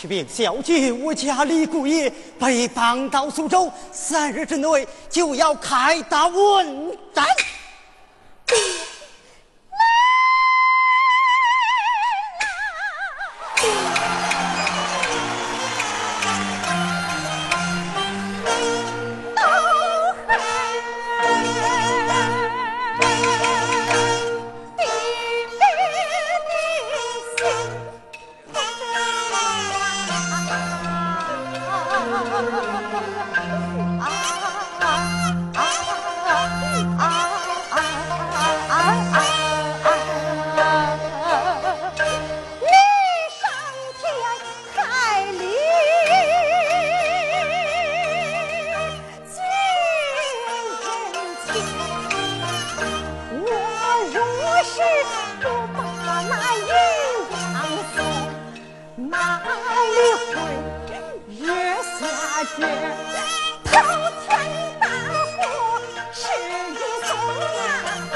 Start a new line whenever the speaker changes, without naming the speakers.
启禀小姐，我家李姑爷被绑到苏州，三日之内就要开打问斩。是不把那银两送哪里回？日下绝头前大户是一宗啊。